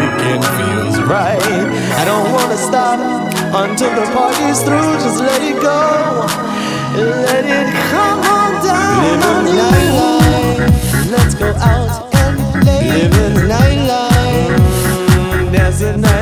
weekend feels right. I don't wanna stop until the party's through. Just let it go, let it come on down. Living on the nightlife. Let's go out and play. Living the nightlife. There's a night.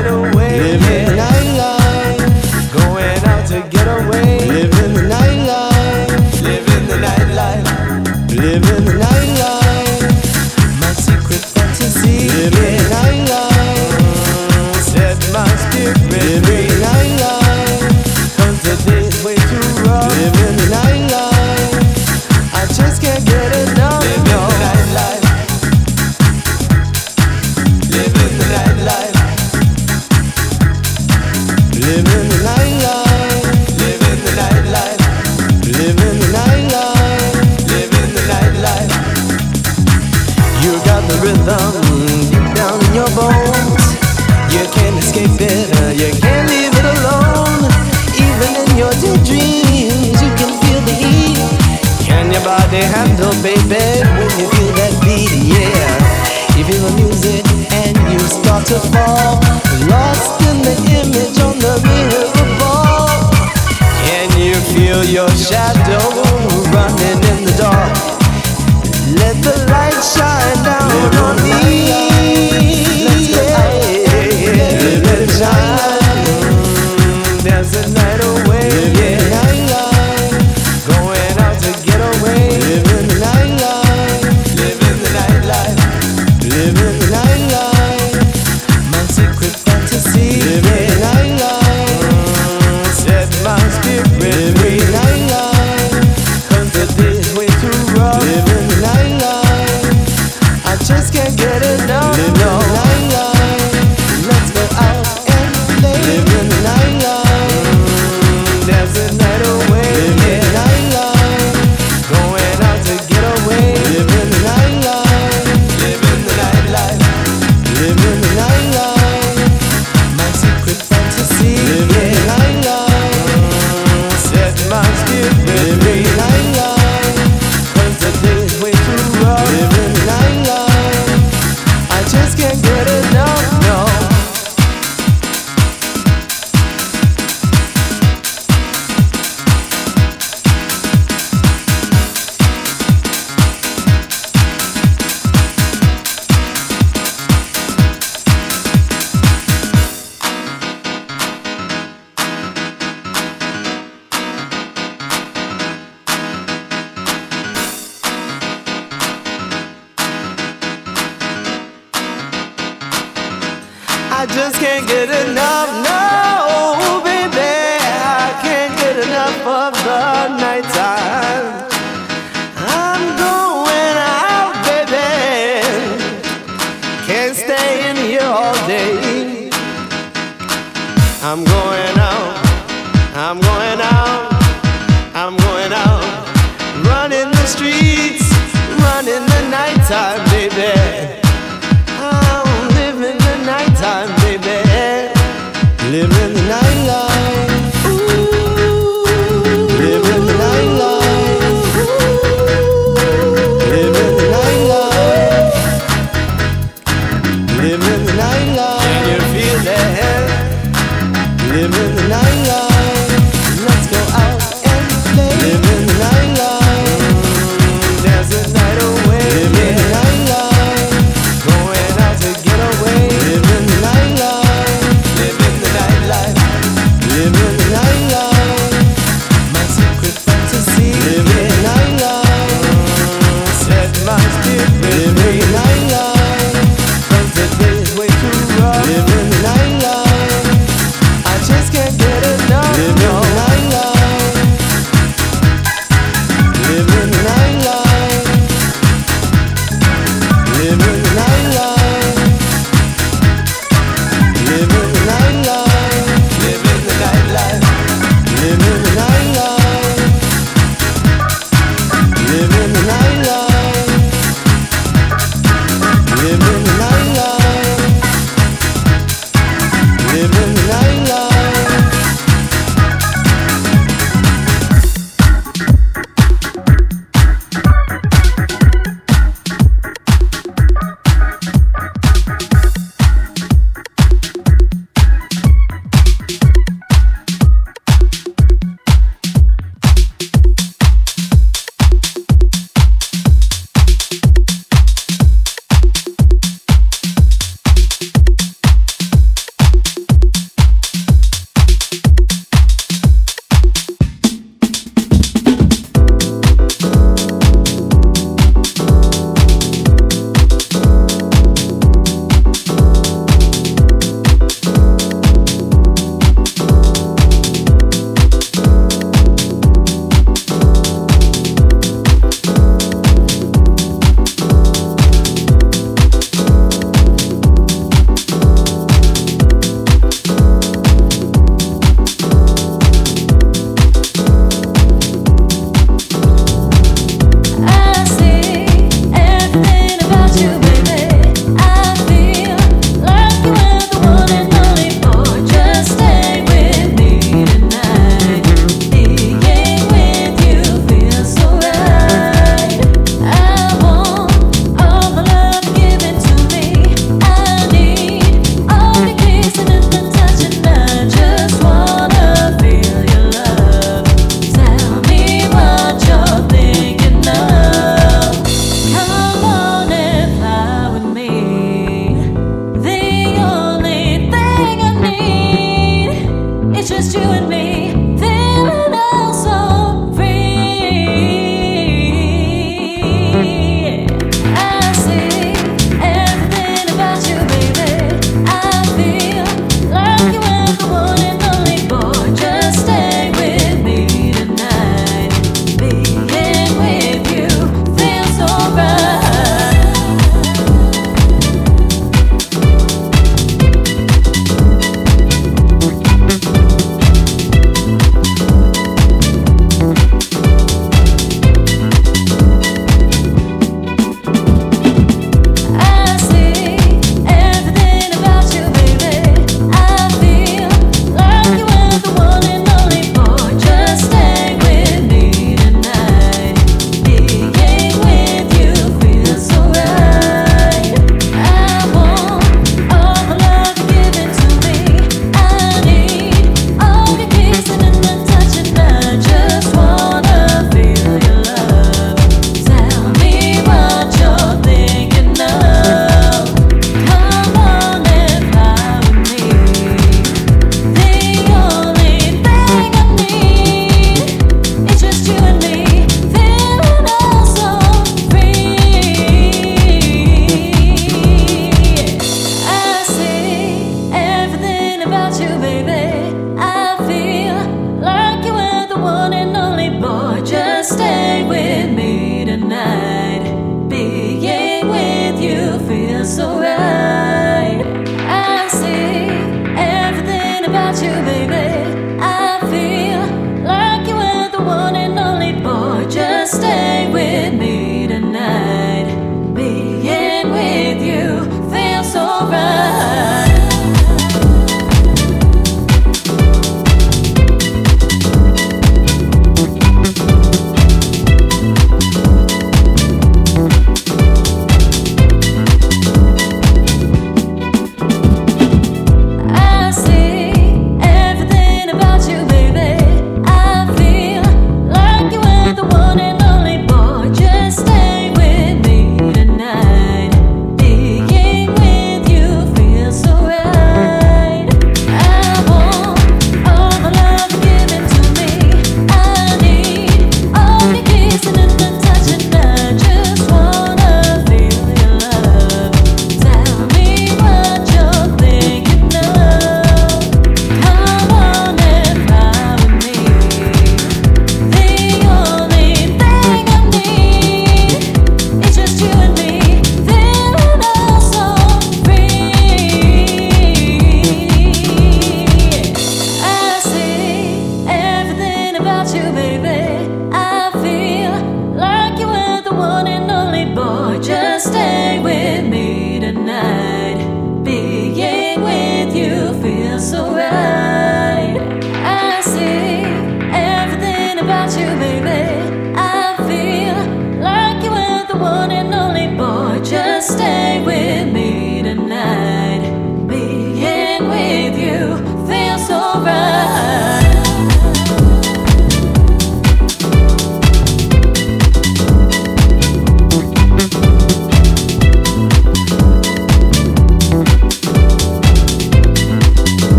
Every night I